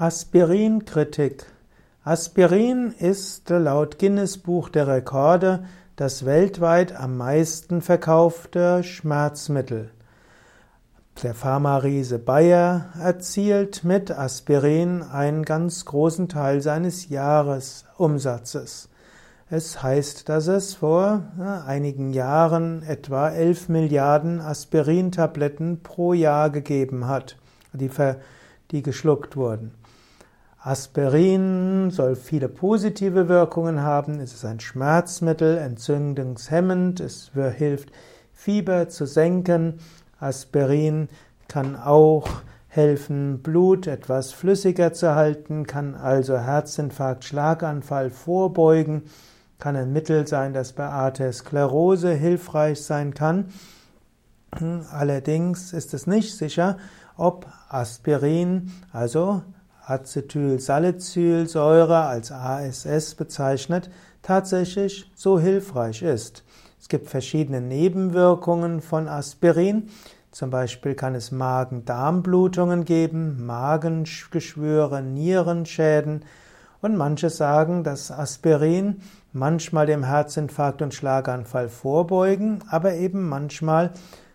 Aspirinkritik. Aspirin ist laut Guinness Buch der Rekorde das weltweit am meisten verkaufte Schmerzmittel. Der Pharma-Riese Bayer erzielt mit Aspirin einen ganz großen Teil seines Jahresumsatzes. Es heißt, dass es vor einigen Jahren etwa 11 Milliarden Aspirintabletten pro Jahr gegeben hat, die, die geschluckt wurden. Aspirin soll viele positive Wirkungen haben. Es ist ein Schmerzmittel, entzündungshemmend. Es hilft, Fieber zu senken. Aspirin kann auch helfen, Blut etwas flüssiger zu halten, kann also Herzinfarkt, Schlaganfall vorbeugen, kann ein Mittel sein, das bei Arteriosklerose hilfreich sein kann. Allerdings ist es nicht sicher, ob Aspirin, also Acetylsalicylsäure als ASS bezeichnet, tatsächlich so hilfreich ist. Es gibt verschiedene Nebenwirkungen von Aspirin. Zum Beispiel kann es Magen-Darm-Blutungen geben, Magengeschwüre, Nierenschäden. Und manche sagen, dass Aspirin manchmal dem Herzinfarkt und Schlaganfall vorbeugen, aber eben manchmal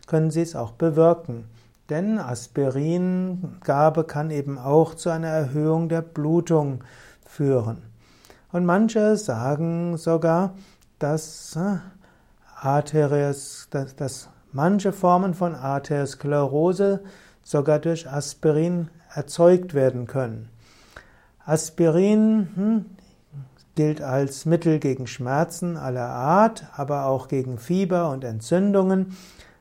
können sie es auch bewirken. Denn Aspiringabe kann eben auch zu einer Erhöhung der Blutung führen. Und manche sagen sogar, dass, äh, Arterios, dass, dass manche Formen von Arteriosklerose sogar durch Aspirin erzeugt werden können. Aspirin hm, gilt als Mittel gegen Schmerzen aller Art, aber auch gegen Fieber und Entzündungen.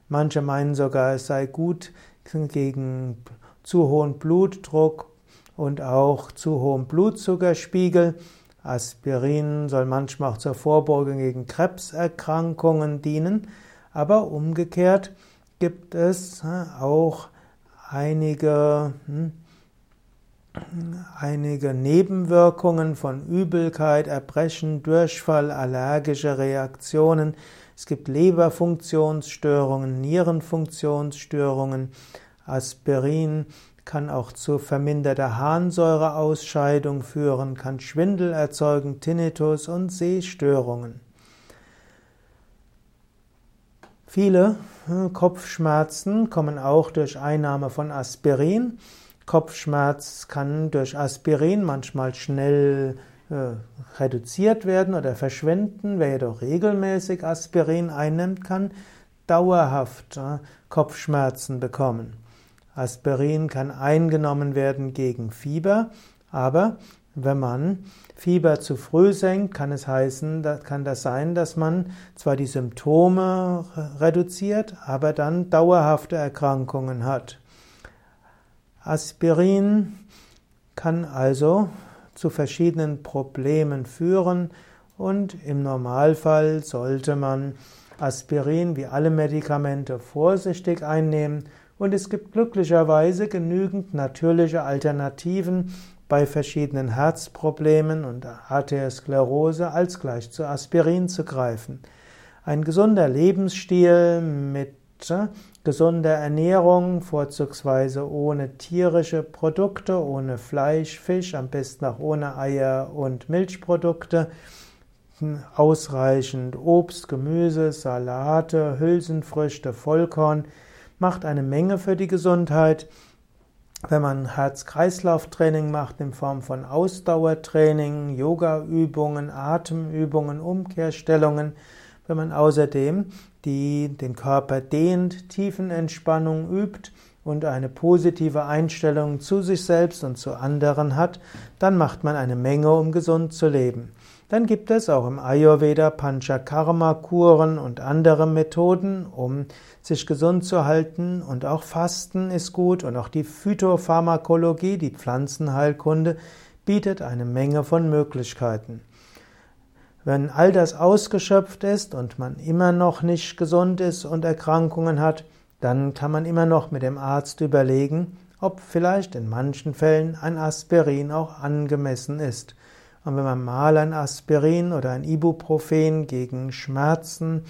Manche meinen sogar, es sei gut gegen zu hohen Blutdruck und auch zu hohen Blutzuckerspiegel. Aspirin soll manchmal auch zur Vorbeugung gegen Krebserkrankungen dienen, aber umgekehrt gibt es auch einige, hm, einige Nebenwirkungen von Übelkeit, Erbrechen, Durchfall, allergische Reaktionen, es gibt Leberfunktionsstörungen, Nierenfunktionsstörungen. Aspirin kann auch zu verminderter Harnsäureausscheidung führen, kann Schwindel erzeugen, Tinnitus und Sehstörungen. Viele hm, Kopfschmerzen kommen auch durch Einnahme von Aspirin. Kopfschmerz kann durch Aspirin manchmal schnell äh, reduziert werden oder verschwinden. Wer jedoch regelmäßig Aspirin einnimmt, kann dauerhaft äh, Kopfschmerzen bekommen. Aspirin kann eingenommen werden gegen Fieber, aber wenn man Fieber zu früh senkt, kann es heißen, kann das sein, dass man zwar die Symptome reduziert, aber dann dauerhafte Erkrankungen hat. Aspirin kann also zu verschiedenen Problemen führen und im Normalfall sollte man Aspirin wie alle Medikamente vorsichtig einnehmen und es gibt glücklicherweise genügend natürliche Alternativen bei verschiedenen Herzproblemen und Arteriosklerose als gleich zu Aspirin zu greifen. Ein gesunder Lebensstil mit gesunder Ernährung, vorzugsweise ohne tierische Produkte, ohne Fleisch, Fisch, am besten auch ohne Eier und Milchprodukte, ausreichend Obst, Gemüse, Salate, Hülsenfrüchte, Vollkorn, macht eine Menge für die Gesundheit. Wenn man Herz-Kreislauf-Training macht in Form von Ausdauertraining, Yoga-Übungen, Atemübungen, Umkehrstellungen, wenn man außerdem die den Körper dehnt, Tiefenentspannung übt und eine positive Einstellung zu sich selbst und zu anderen hat, dann macht man eine Menge, um gesund zu leben. Dann gibt es auch im Ayurveda Panchakarma-Kuren und andere Methoden, um sich gesund zu halten. Und auch Fasten ist gut und auch die Phytopharmakologie, die Pflanzenheilkunde, bietet eine Menge von Möglichkeiten. Wenn all das ausgeschöpft ist und man immer noch nicht gesund ist und Erkrankungen hat, dann kann man immer noch mit dem Arzt überlegen, ob vielleicht in manchen Fällen ein Aspirin auch angemessen ist. Und wenn man mal ein Aspirin oder ein Ibuprofen gegen Schmerzen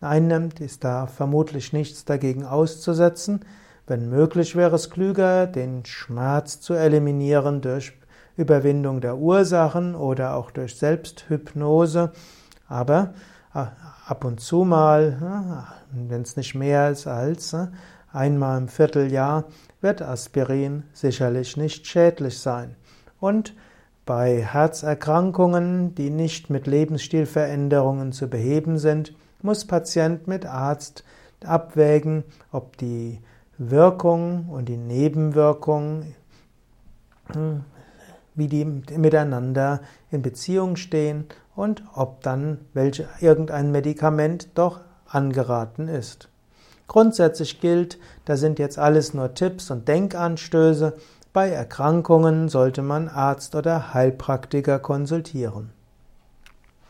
einnimmt, ist da vermutlich nichts dagegen auszusetzen. Wenn möglich, wäre es klüger, den Schmerz zu eliminieren durch Überwindung der Ursachen oder auch durch Selbsthypnose. Aber äh, ab und zu mal, äh, wenn es nicht mehr ist als äh, einmal im Vierteljahr, wird Aspirin sicherlich nicht schädlich sein. Und bei Herzerkrankungen, die nicht mit Lebensstilveränderungen zu beheben sind, muss Patient mit Arzt abwägen, ob die Wirkung und die Nebenwirkung, hm, wie die miteinander in Beziehung stehen und ob dann welche, irgendein Medikament doch angeraten ist. Grundsätzlich gilt, da sind jetzt alles nur Tipps und Denkanstöße. Bei Erkrankungen sollte man Arzt oder Heilpraktiker konsultieren.